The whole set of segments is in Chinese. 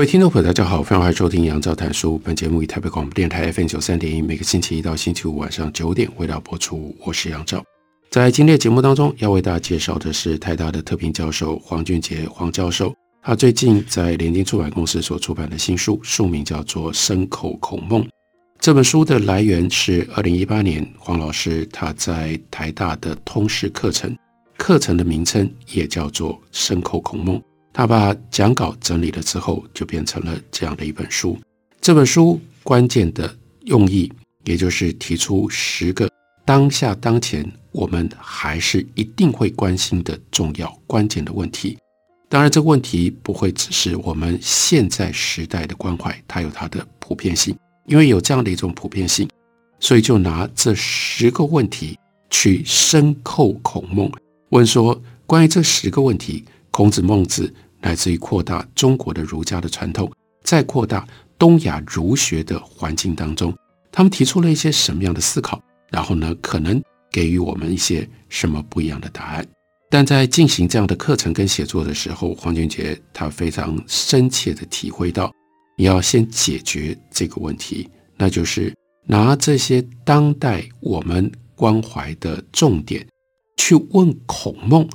各位听众朋友，大家好，欢迎收听杨照谈书。本节目以台北广播电台 FM 九三点一，每个星期一到星期五晚上九点为大家播出。我是杨照。在今天的节目当中，要为大家介绍的是台大的特聘教授黄俊杰黄教授。他最近在联经出版公司所出版的新书，书名叫做《牲口孔孟》。这本书的来源是二零一八年黄老师他在台大的通识课程，课程的名称也叫做《牲口孔孟》。他把讲稿整理了之后，就变成了这样的一本书。这本书关键的用意，也就是提出十个当下当前我们还是一定会关心的重要关键的问题。当然，这个问题不会只是我们现在时代的关怀，它有它的普遍性。因为有这样的一种普遍性，所以就拿这十个问题去牲口孔孟，问说关于这十个问题。孔子、孟子，来自于扩大中国的儒家的传统，再扩大东亚儒学的环境当中，他们提出了一些什么样的思考？然后呢，可能给予我们一些什么不一样的答案？但在进行这样的课程跟写作的时候，黄俊杰他非常深切地体会到，你要先解决这个问题，那就是拿这些当代我们关怀的重点去问孔孟。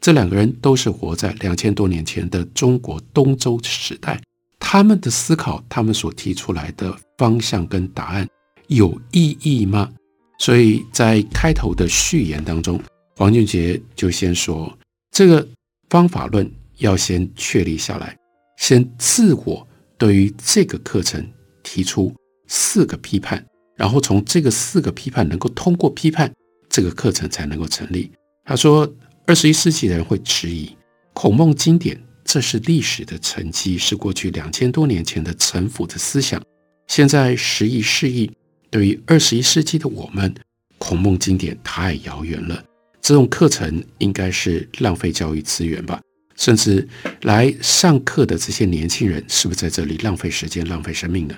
这两个人都是活在两千多年前的中国东周时代，他们的思考，他们所提出来的方向跟答案有意义吗？所以在开头的序言当中，黄俊杰就先说，这个方法论要先确立下来，先自我对于这个课程提出四个批判，然后从这个四个批判能够通过批判，这个课程才能够成立。他说。二十一世纪的人会质疑孔孟经典，这是历史的沉积，是过去两千多年前的陈腐的思想。现在时移世易，对于二十一世纪的我们，孔孟经典太遥远了。这种课程应该是浪费教育资源吧？甚至来上课的这些年轻人，是不是在这里浪费时间、浪费生命呢？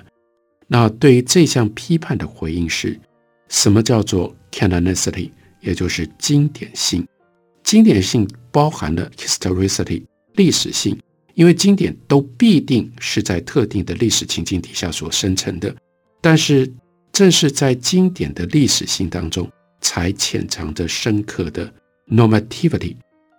那对于这项批判的回应是，什么叫做 canonicity，也就是经典性？经典性包含了 historicity 历史性，因为经典都必定是在特定的历史情境底下所生成的。但是，正是在经典的历史性当中，才潜藏着深刻的 normativity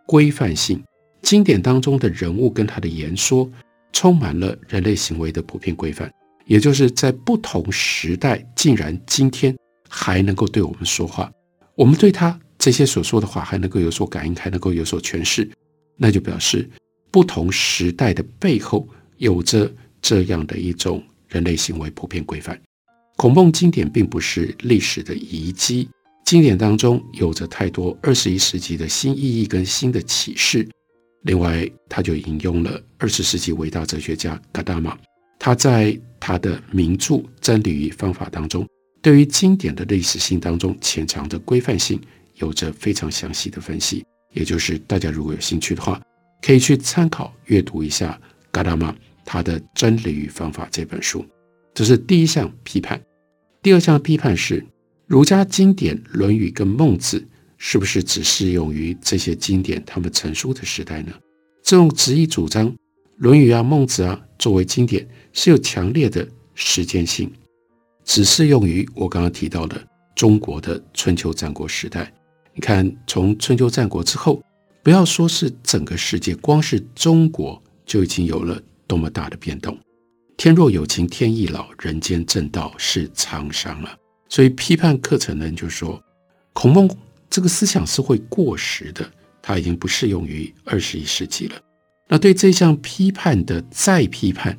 规范性。经典当中的人物跟他的言说，充满了人类行为的普遍规范，也就是在不同时代，竟然今天还能够对我们说话，我们对他。这些所说的话还能够有所感应，还能够有所诠释，那就表示不同时代的背后有着这样的一种人类行为普遍规范。孔孟经典并不是历史的遗迹，经典当中有着太多二十一世纪的新意义跟新的启示。另外，他就引用了二十世纪伟大哲学家嘎达玛，他在他的名著《真理与方法》当中，对于经典的历史性当中潜藏着规范性。有着非常详细的分析，也就是大家如果有兴趣的话，可以去参考阅读一下嘎达玛他的《真理与方法》这本书。这是第一项批判。第二项批判是儒家经典《论语》跟《孟子》是不是只适用于这些经典他们成书的时代呢？这种执意主张《论语》啊、《孟子》啊作为经典是有强烈的时间性，只适用于我刚刚提到的中国的春秋战国时代。你看，从春秋战国之后，不要说是整个世界，光是中国就已经有了多么大的变动。天若有情天亦老，人间正道是沧桑了。所以批判课程的人就说，孔孟这个思想是会过时的，它已经不适用于二十一世纪了。那对这项批判的再批判，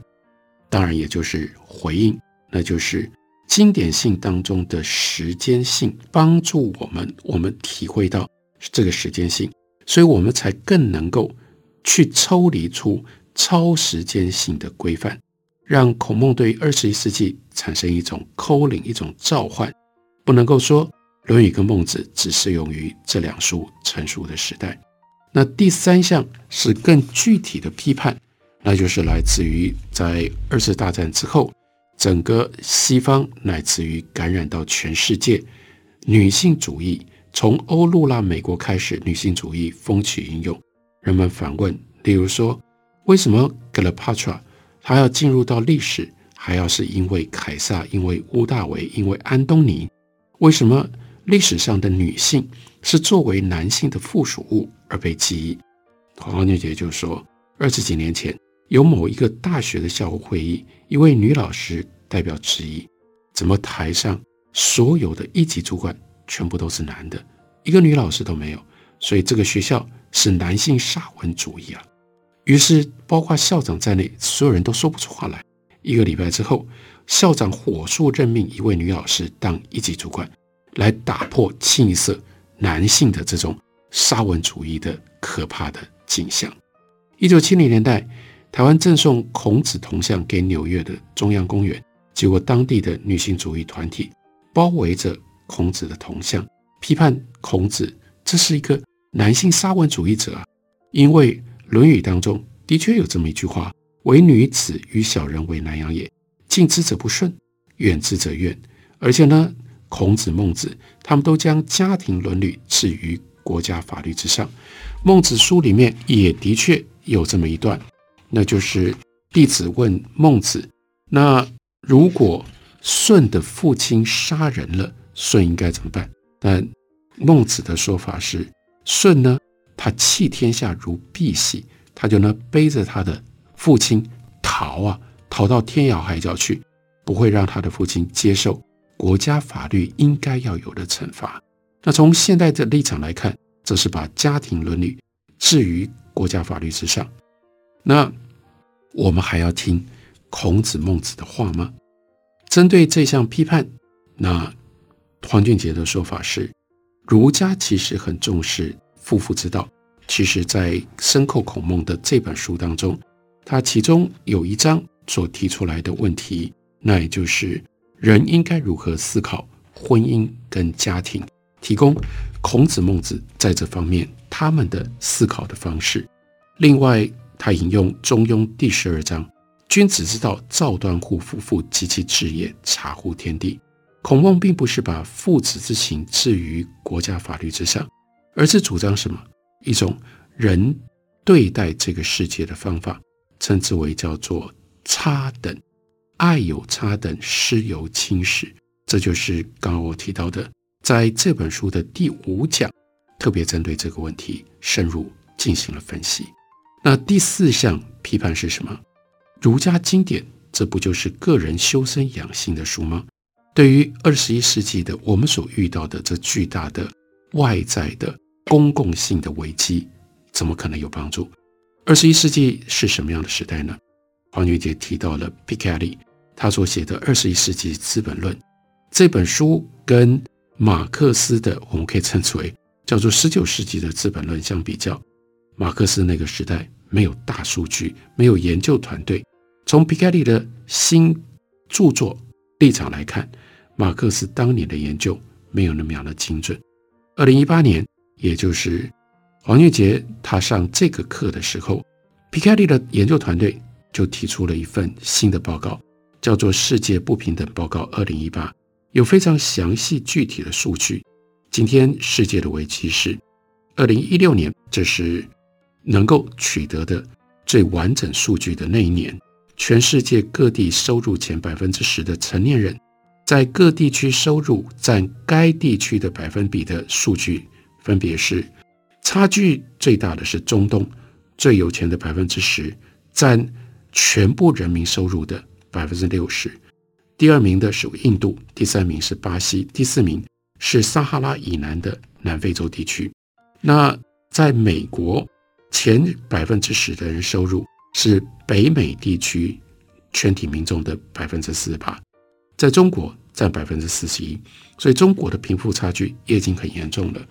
当然也就是回应，那就是。经典性当中的时间性帮助我们，我们体会到这个时间性所以我们才更能够去抽离出超时间性的规范，让孔孟对二十一世纪产生一种 calling，一种召唤。不能够说《论语》跟《孟子》只适用于这两书成熟的时代。那第三项是更具体的批判，那就是来自于在二次大战之后，整个西方乃至于感染到全世界，女性主义从欧陆拉美国开始，女性主义风起云涌。人们反问，例如说，为什么 Galapatra 她要进入到历史，还要是因为凯撒，因为屋大维，因为安东尼？为什么历史上的女性是作为男性的附属物而被记忆？黄俊杰就说，二十几年前有某一个大学的校务会议，一位女老师代表质疑：怎么台上所有的一级主管全部都是男的，一个女老师都没有？所以这个学校是男性沙文主义啊！于是包括校长在内，所有人都说不出话来。一个礼拜之后。校长火速任命一位女老师当一级主管，来打破清一色男性的这种沙文主义的可怕的景象。一九七零年代，台湾赠送孔子铜像给纽约的中央公园，结果当地的女性主义团体包围着孔子的铜像，批判孔子这是一个男性沙文主义者啊，因为《论语》当中的确有这么一句话：“唯女子与小人为难养也。”近之则不顺，远之则怨。而且呢，孔子、孟子他们都将家庭伦理置于国家法律之上。孟子书里面也的确有这么一段，那就是弟子问孟子：“那如果舜的父亲杀人了，舜应该怎么办？”但孟子的说法是：舜呢，他弃天下如敝屣，他就呢背着他的父亲逃啊。逃到天涯海角去，不会让他的父亲接受国家法律应该要有的惩罚。那从现代的立场来看，这是把家庭伦理置于国家法律之上。那我们还要听孔子、孟子的话吗？针对这项批判，那黄俊杰的说法是：儒家其实很重视夫妇之道。其实，在申寇孔孟的这本书当中，它其中有一章。所提出来的问题，那也就是人应该如何思考婚姻跟家庭，提供孔子、孟子在这方面他们的思考的方式。另外，他引用《中庸》第十二章：“君子之道，造端乎夫妇及其治也，察乎天地。”孔孟并不是把父子之情置于国家法律之上，而是主张什么？一种人对待这个世界的方法，称之为叫做。差等，爱有差等，师有亲始，这就是刚刚我提到的，在这本书的第五讲，特别针对这个问题深入进行了分析。那第四项批判是什么？儒家经典，这不就是个人修身养性的书吗？对于二十一世纪的我们所遇到的这巨大的外在的公共性的危机，怎么可能有帮助？二十一世纪是什么样的时代呢？黄俊杰提到了皮卡利，他所写的《二十一世纪资本论》这本书，跟马克思的我们可以称之为叫做十九世纪的《资本论》相比较，马克思那个时代没有大数据，没有研究团队。从皮卡利的新著作立场来看，马克思当年的研究没有那么样的精准。二零一八年，也就是黄俊杰他上这个课的时候，皮卡利的研究团队。就提出了一份新的报告，叫做《世界不平等报告二零一八》，有非常详细具体的数据。今天世界的危机是二零一六年，这是能够取得的最完整数据的那一年。全世界各地收入前百分之十的成年人，在各地区收入占该地区的百分比的数据，分别是差距最大的是中东，最有钱的百分之十占。全部人民收入的百分之六十，第二名的是印度，第三名是巴西，第四名是撒哈拉以南的南非洲地区。那在美国，前百分之十的人收入是北美地区全体民众的百分之四十八，在中国占百分之四十一，所以中国的贫富差距也已经很严重了。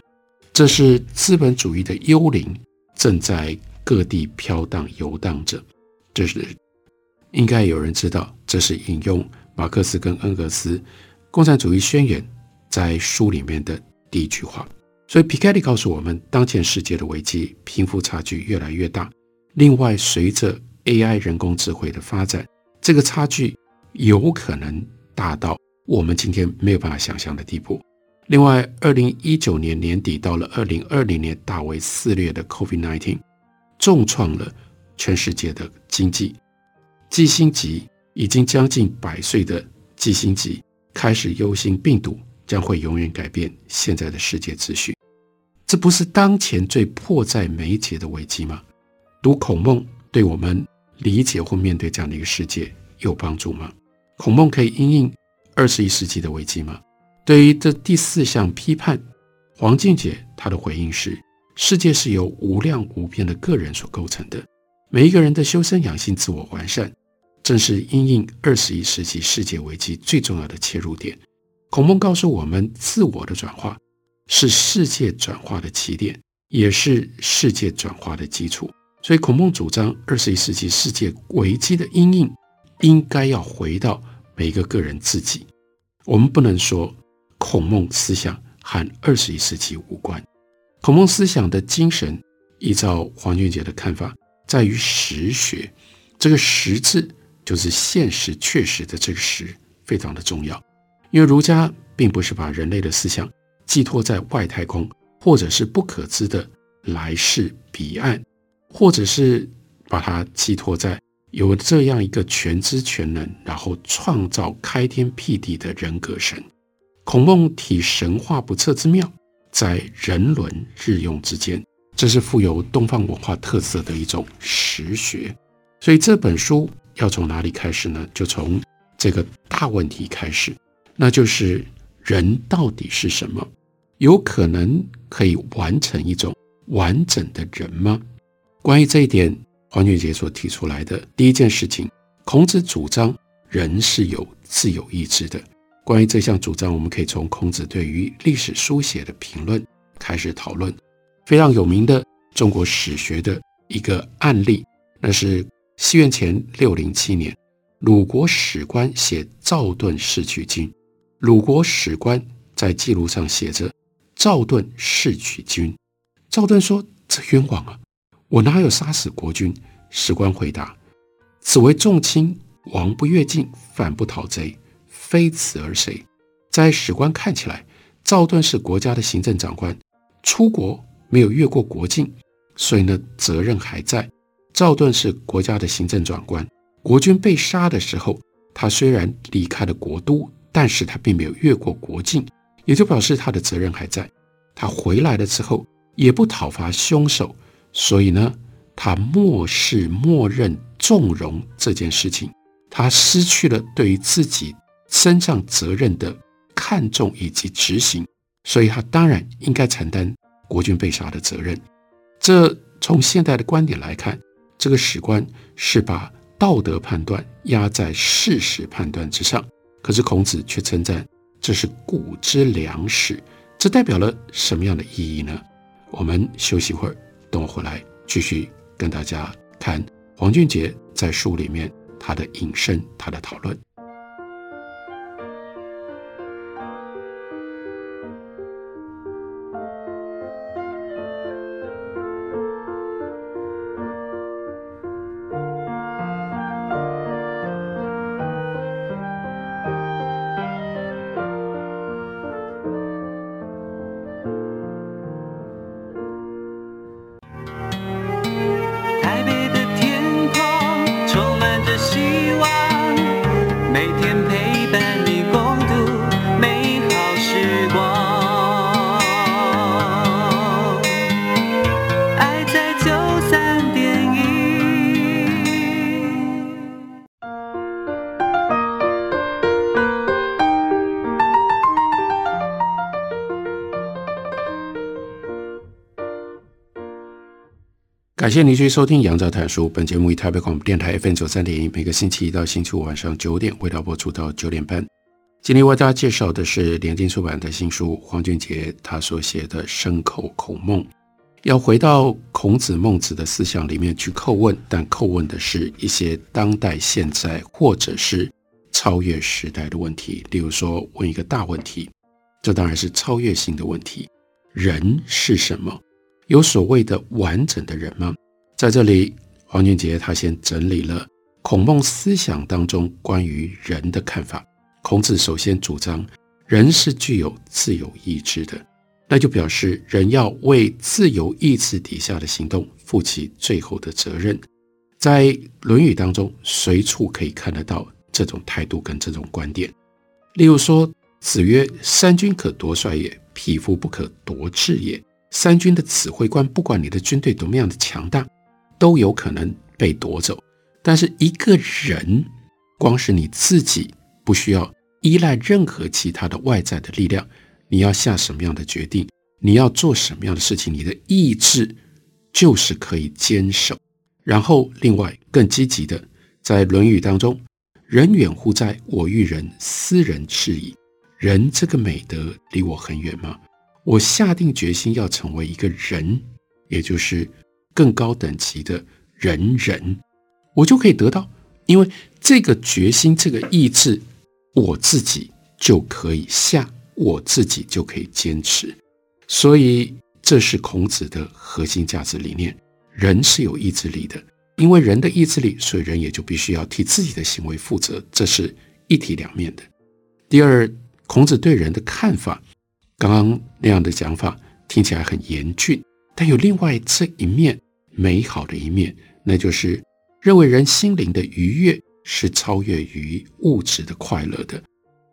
这是资本主义的幽灵正在各地飘荡游荡着。这是应该有人知道，这是引用马克思跟恩格斯《共产主义宣言》在书里面的第一句话。所以，皮凯利告诉我们，当前世界的危机，贫富差距越来越大。另外，随着 AI 人工智慧的发展，这个差距有可能大到我们今天没有办法想象的地步。另外，二零一九年年底到了二零二零年，大为肆虐的 COVID-19 重创了全世界的经济。季辛吉已经将近百岁的季辛吉开始忧心病毒将会永远改变现在的世界秩序。这不是当前最迫在眉睫的危机吗？读孔孟对我们理解或面对这样的一个世界有帮助吗？孔孟可以因应二十一世纪的危机吗？对于这第四项批判，黄俊杰他的回应是：世界是由无量无边的个人所构成的，每一个人的修身养性、自我完善，正是因应二十一世纪世界危机最重要的切入点。孔孟告诉我们，自我的转化是世界转化的起点，也是世界转化的基础。所以，孔孟主张二十一世纪世界危机的阴影，应该要回到每一个个人自己。我们不能说。孔孟思想和二十一世纪无关。孔孟思想的精神，依照黄俊杰的看法，在于实学。这个“实”字就是现实、确实的这个“实”，非常的重要。因为儒家并不是把人类的思想寄托在外太空，或者是不可知的来世彼岸，或者是把它寄托在有这样一个全知全能，然后创造开天辟地的人格神。孔孟体神话不测之妙，在人伦日用之间，这是富有东方文化特色的一种实学。所以这本书要从哪里开始呢？就从这个大问题开始，那就是人到底是什么？有可能可以完成一种完整的人吗？关于这一点，黄俊杰所提出来的第一件事情，孔子主张人是有自由意志的。关于这项主张，我们可以从孔子对于历史书写的评论开始讨论。非常有名的中国史学的一个案例，那是西元前六零七年，鲁国史官写《赵盾弑取君》。鲁国史官在记录上写着“赵盾弑取君”。赵盾说：“这冤枉啊！我哪有杀死国君？”史官回答：“此为重卿，王不越境，反不讨贼。”非此而谁？在史官看起来，赵盾是国家的行政长官，出国没有越过国境，所以呢，责任还在。赵盾是国家的行政长官，国君被杀的时候，他虽然离开了国都，但是他并没有越过国境，也就表示他的责任还在。他回来了之后，也不讨伐凶手，所以呢，他漠视、默认、纵容这件事情，他失去了对于自己。身上责任的看重以及执行，所以他当然应该承担国君被杀的责任。这从现代的观点来看，这个史官是把道德判断压在事实判断之上。可是孔子却称赞这是古之良史，这代表了什么样的意义呢？我们休息会儿，等我回来继续跟大家看黄俊杰在书里面他的引申，他的讨论。天陪伴你。感谢您继续收听《杨照谈书》。本节目以台北广播电台 FM 九三点一，每个星期一到星期五晚上九点，为大家播出到九点半。今天为大家介绍的是联经出版的新书，黄俊杰他所写的《牲口孔孟》，要回到孔子、孟子的思想里面去叩问，但叩问的是一些当代、现在或者是超越时代的问题。例如说，问一个大问题，这当然是超越性的问题：人是什么？有所谓的完整的人吗？在这里，黄俊杰他先整理了孔孟思想当中关于人的看法。孔子首先主张，人是具有自由意志的，那就表示人要为自由意志底下的行动负起最后的责任。在《论语》当中，随处可以看得到这种态度跟这种观点。例如说，子曰：“三军可夺帅也，匹夫不可夺志也。”三军的指挥官，不管你的军队多么样的强大，都有可能被夺走。但是一个人，光是你自己。不需要依赖任何其他的外在的力量，你要下什么样的决定，你要做什么样的事情，你的意志就是可以坚守。然后，另外更积极的，在《论语》当中，“人远乎哉？我欲人，斯人至矣。”人这个美德离我很远吗？我下定决心要成为一个人，也就是更高等级的仁人，我就可以得到，因为这个决心，这个意志。我自己就可以下，我自己就可以坚持，所以这是孔子的核心价值理念。人是有意志力的，因为人的意志力，所以人也就必须要替自己的行为负责，这是一体两面的。第二，孔子对人的看法，刚刚那样的讲法听起来很严峻，但有另外这一面美好的一面，那就是认为人心灵的愉悦。是超越于物质的快乐的。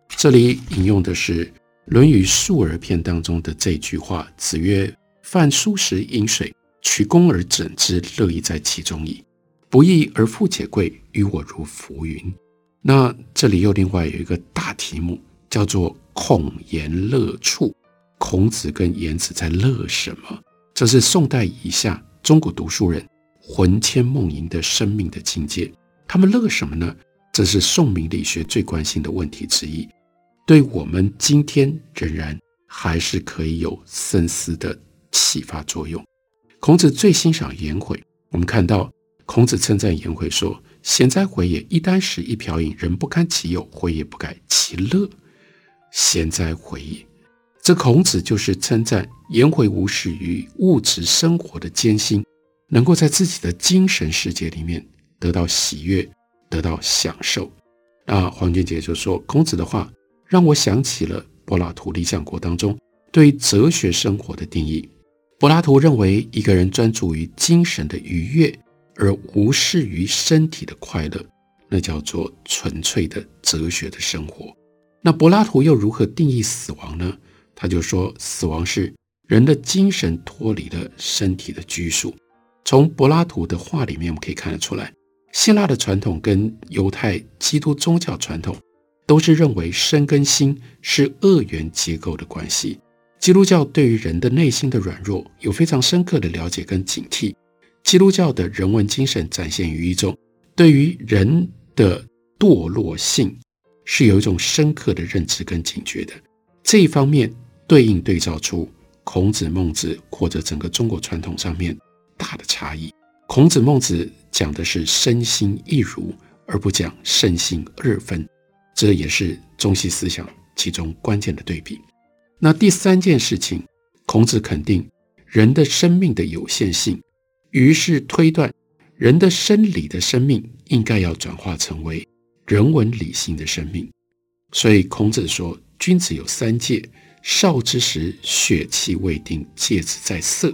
这里引用的是《论语·述而篇》当中的这句话：“子曰：‘饭疏食饮水，曲肱而枕之，乐亦在其中矣。不义而富且贵，于我如浮云。’”那这里又另外有一个大题目，叫做“孔颜乐处”。孔子跟颜子在乐什么？这是宋代以下中国读书人魂牵梦萦的生命的境界。他们乐什么呢？这是宋明理学最关心的问题之一，对我们今天仍然还是可以有深思的启发作用。孔子最欣赏颜回，我们看到孔子称赞颜回说：“贤哉回也！一箪食，一瓢饮，人不堪其忧，回也不改其乐。现在回也！”这孔子就是称赞颜回无视于物质生活的艰辛，能够在自己的精神世界里面。得到喜悦，得到享受。那黄俊杰就说：“孔子的话让我想起了柏拉图《理想国》当中对哲学生活的定义。柏拉图认为，一个人专注于精神的愉悦，而无视于身体的快乐，那叫做纯粹的哲学的生活。那柏拉图又如何定义死亡呢？他就说，死亡是人的精神脱离了身体的拘束。从柏拉图的话里面，我们可以看得出来。”希腊的传统跟犹太基督宗教传统都是认为身跟心是二元结构的关系。基督教对于人的内心的软弱有非常深刻的了解跟警惕。基督教的人文精神展现于一种对于人的堕落性是有一种深刻的认知跟警觉的。这一方面对应对照出孔子、孟子或者整个中国传统上面大的差异。孔子、孟子讲的是身心一如，而不讲身心二分，这也是中西思想其中关键的对比。那第三件事情，孔子肯定人的生命的有限性，于是推断人的生理的生命应该要转化成为人文理性的生命。所以孔子说：“君子有三戒，少之时血气未定，戒之在色；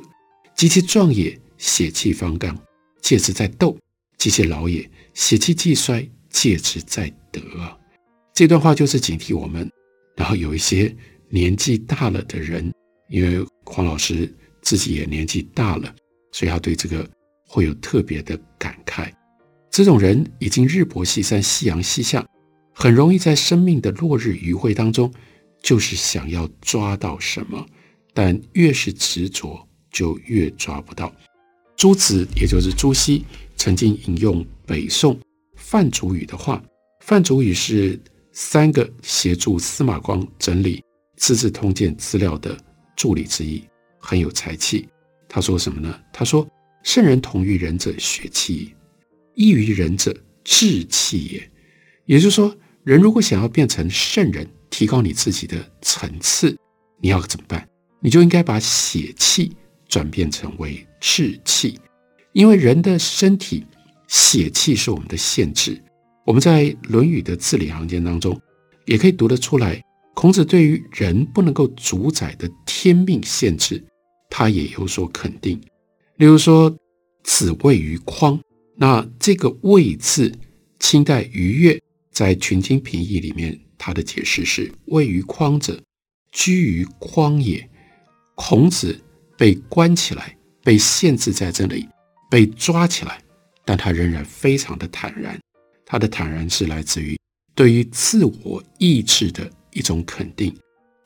及其壮也，血气方刚。”戒之在斗，及其老也；血气既衰，戒之在得。这段话就是警惕我们。然后有一些年纪大了的人，因为黄老师自己也年纪大了，所以他对这个会有特别的感慨。这种人已经日薄西山，夕阳西下，很容易在生命的落日余晖当中，就是想要抓到什么，但越是执着，就越抓不到。朱子，也就是朱熹，曾经引用北宋范祖禹的话。范祖禹是三个协助司马光整理《资治通鉴》资料的助理之一，很有才气。他说什么呢？他说：“圣人同于人者，学气异于人者，志气也。”也就是说，人如果想要变成圣人，提高你自己的层次，你要怎么办？你就应该把血气转变成为志气，因为人的身体血气是我们的限制。我们在《论语》的字里行间当中，也可以读得出来，孔子对于人不能够主宰的天命限制，他也有所肯定。例如说，“子谓于匡”，那这个“谓”字，清代俞越在《群经评议》里面，他的解释是：“位于匡者，居于匡也。”孔子被关起来，被限制在这里，被抓起来，但他仍然非常的坦然。他的坦然是来自于对于自我意志的一种肯定。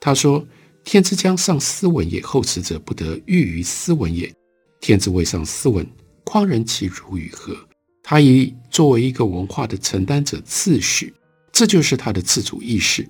他说：“天之将上斯文也，后此者不得欲于斯文也。天之未上斯文，匡人其如与何？”他以作为一个文化的承担者自诩，这就是他的自主意识。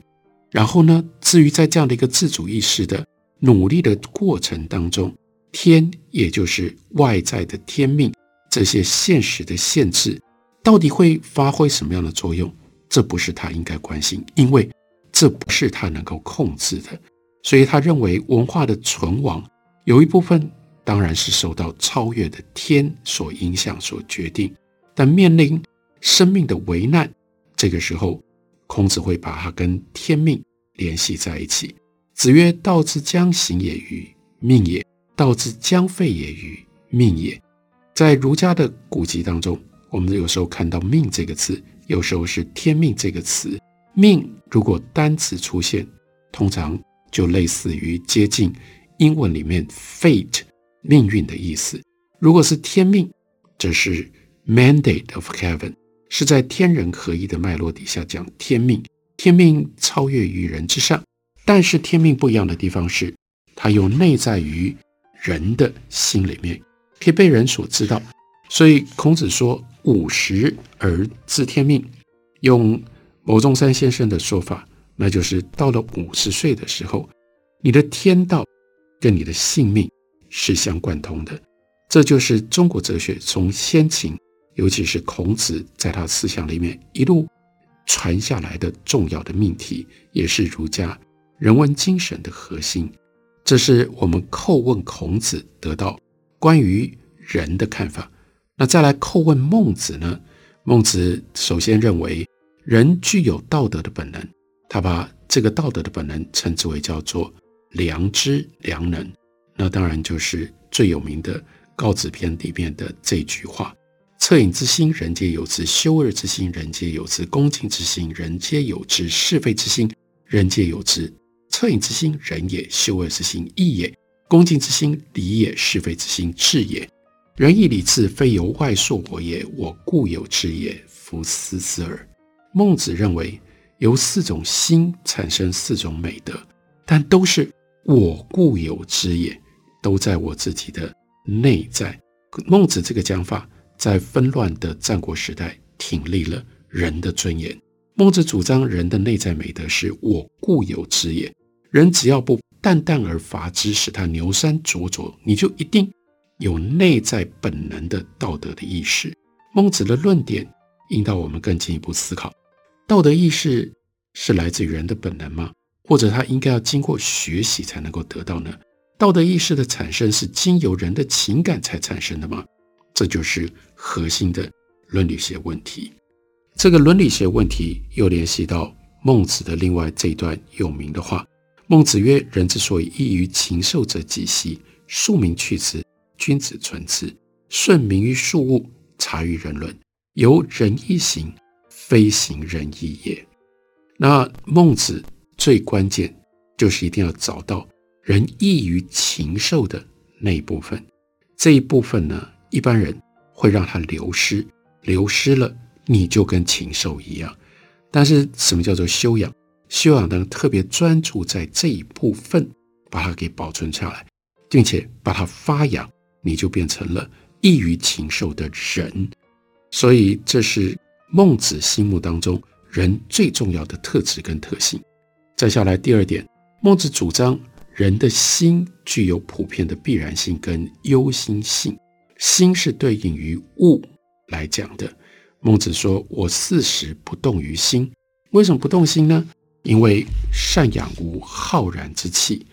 然后呢，至于在这样的一个自主意识的努力的过程当中，天也就是外在的天命，这些现实的限制。到底会发挥什么样的作用？这不是他应该关心，因为这不是他能够控制的。所以他认为文化的存亡有一部分当然是受到超越的天所影响、所决定。但面临生命的危难，这个时候，孔子会把它跟天命联系在一起。子曰：“道之将行也于命也，道之将废也于命也。”在儒家的古籍当中。我们有时候看到“命”这个字，有时候是“天命”这个词。命如果单词出现，通常就类似于接近英文里面 “fate” 命运的意思。如果是天命，这是 “mandate of heaven”，是在天人合一的脉络底下讲天命。天命超越于人之上，但是天命不一样的地方是，它又内在于人的心里面，可以被人所知道。所以孔子说。五十而知天命，用牟宗三先生的说法，那就是到了五十岁的时候，你的天道跟你的性命是相贯通的。这就是中国哲学从先秦，尤其是孔子在他思想里面一路传下来的重要的命题，也是儒家人文精神的核心。这是我们叩问孔子得到关于人的看法。那再来叩问孟子呢？孟子首先认为人具有道德的本能，他把这个道德的本能称之为叫做良知、良能。那当然就是最有名的《告子》篇里面的这句话：“恻隐之心，人皆有之；羞恶之心，人皆有之；恭敬之心，人皆有之；是非之心，人皆有之。恻隐之心，仁也；羞恶之心，义也；恭敬之心，礼也；是非之心，智也。”仁义礼智，非由外鑠我也，我固有之也。夫斯斯耳。孟子认为，由四种心产生四种美德，但都是我固有之也，都在我自己的内在。孟子这个讲法，在纷乱的战国时代，挺立了人的尊严。孟子主张人的内在美德是我固有之也，人只要不淡淡而乏之，使他牛山灼灼，你就一定。有内在本能的道德的意识，孟子的论点引导我们更进一步思考：道德意识是来自于人的本能吗？或者他应该要经过学习才能够得到呢？道德意识的产生是经由人的情感才产生的吗？这就是核心的伦理学问题。这个伦理学问题又联系到孟子的另外这一段有名的话：孟子曰：“人之所以异于禽兽者几希？庶民去之。”君子存之，顺民于庶务，察于人伦，由仁义行，非行仁义也。那孟子最关键就是一定要找到人异于禽兽的那一部分。这一部分呢，一般人会让它流失，流失了你就跟禽兽一样。但是什么叫做修养？修养呢，特别专注在这一部分，把它给保存下来，并且把它发扬。你就变成了异于禽兽的人，所以这是孟子心目当中人最重要的特质跟特性。再下来第二点，孟子主张人的心具有普遍的必然性跟忧心性，心是对应于物来讲的。孟子说：“我四时不动于心。”为什么不动心呢？因为善养无浩然之气，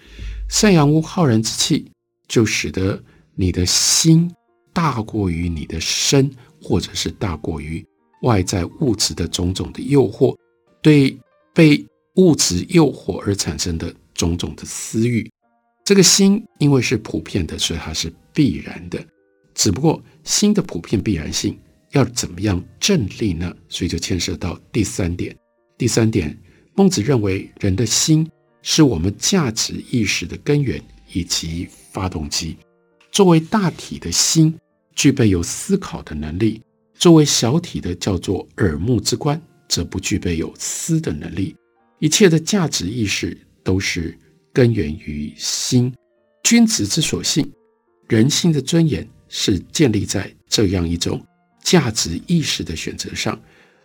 善养无浩然之气，就使得你的心大过于你的身，或者是大过于外在物质的种种的诱惑，对被物质诱惑而产生的种种的私欲。这个心因为是普遍的，所以它是必然的。只不过心的普遍必然性。要怎么样正立呢？所以就牵涉到第三点。第三点，孟子认为人的心是我们价值意识的根源以及发动机。作为大体的心，具备有思考的能力；作为小体的叫做耳目之官，则不具备有思的能力。一切的价值意识都是根源于心。君子之所信，人心的尊严是建立在这样一种。价值意识的选择上，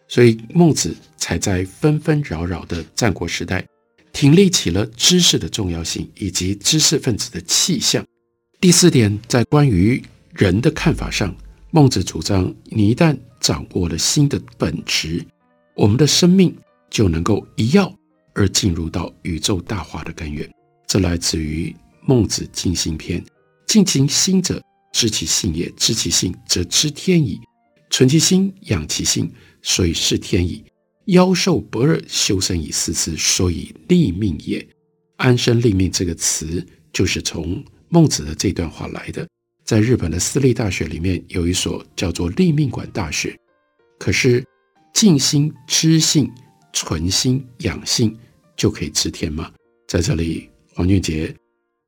所以孟子才在纷纷扰扰的战国时代，挺立起了知识的重要性以及知识分子的气象。第四点，在关于人的看法上，孟子主张，你一旦掌握了心的本质，我们的生命就能够一跃而进入到宇宙大化的根源。这来自于《孟子尽心篇》：“尽其心者，知其性也；知其性，则知天矣。”存其心，养其心，所以是天矣。夭寿不二，修身以四之，所以立命也。安身立命这个词，就是从孟子的这段话来的。在日本的私立大学里面，有一所叫做立命馆大学。可是，尽心、知性、存心、养性，就可以知天吗？在这里，黄俊杰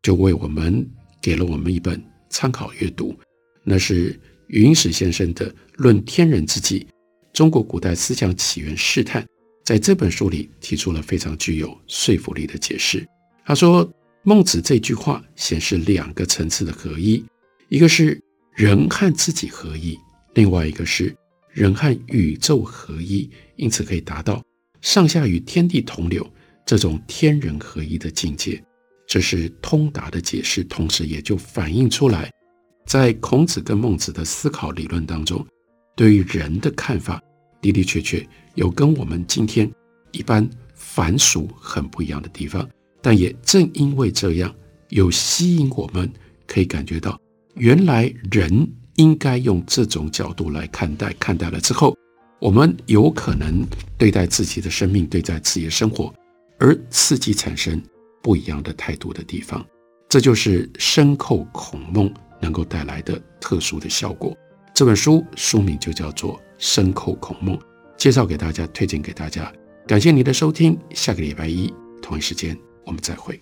就为我们给了我们一本参考阅读，那是。余英时先生的《论天人之际：中国古代思想起源试探》在这本书里提出了非常具有说服力的解释。他说，孟子这句话显示两个层次的合一，一个是人和自己合一，另外一个是人和宇宙合一，因此可以达到上下与天地同流这种天人合一的境界。这是通达的解释，同时也就反映出来。在孔子跟孟子的思考理论当中，对于人的看法的的确确有跟我们今天一般凡俗很不一样的地方，但也正因为这样，有吸引我们可以感觉到，原来人应该用这种角度来看待，看待了之后，我们有可能对待自己的生命，对待自己的生活，而刺激产生不一样的态度的地方，这就是深扣孔孟。能够带来的特殊的效果。这本书书名就叫做《深扣孔孟》，介绍给大家，推荐给大家。感谢您的收听，下个礼拜一同一时间我们再会。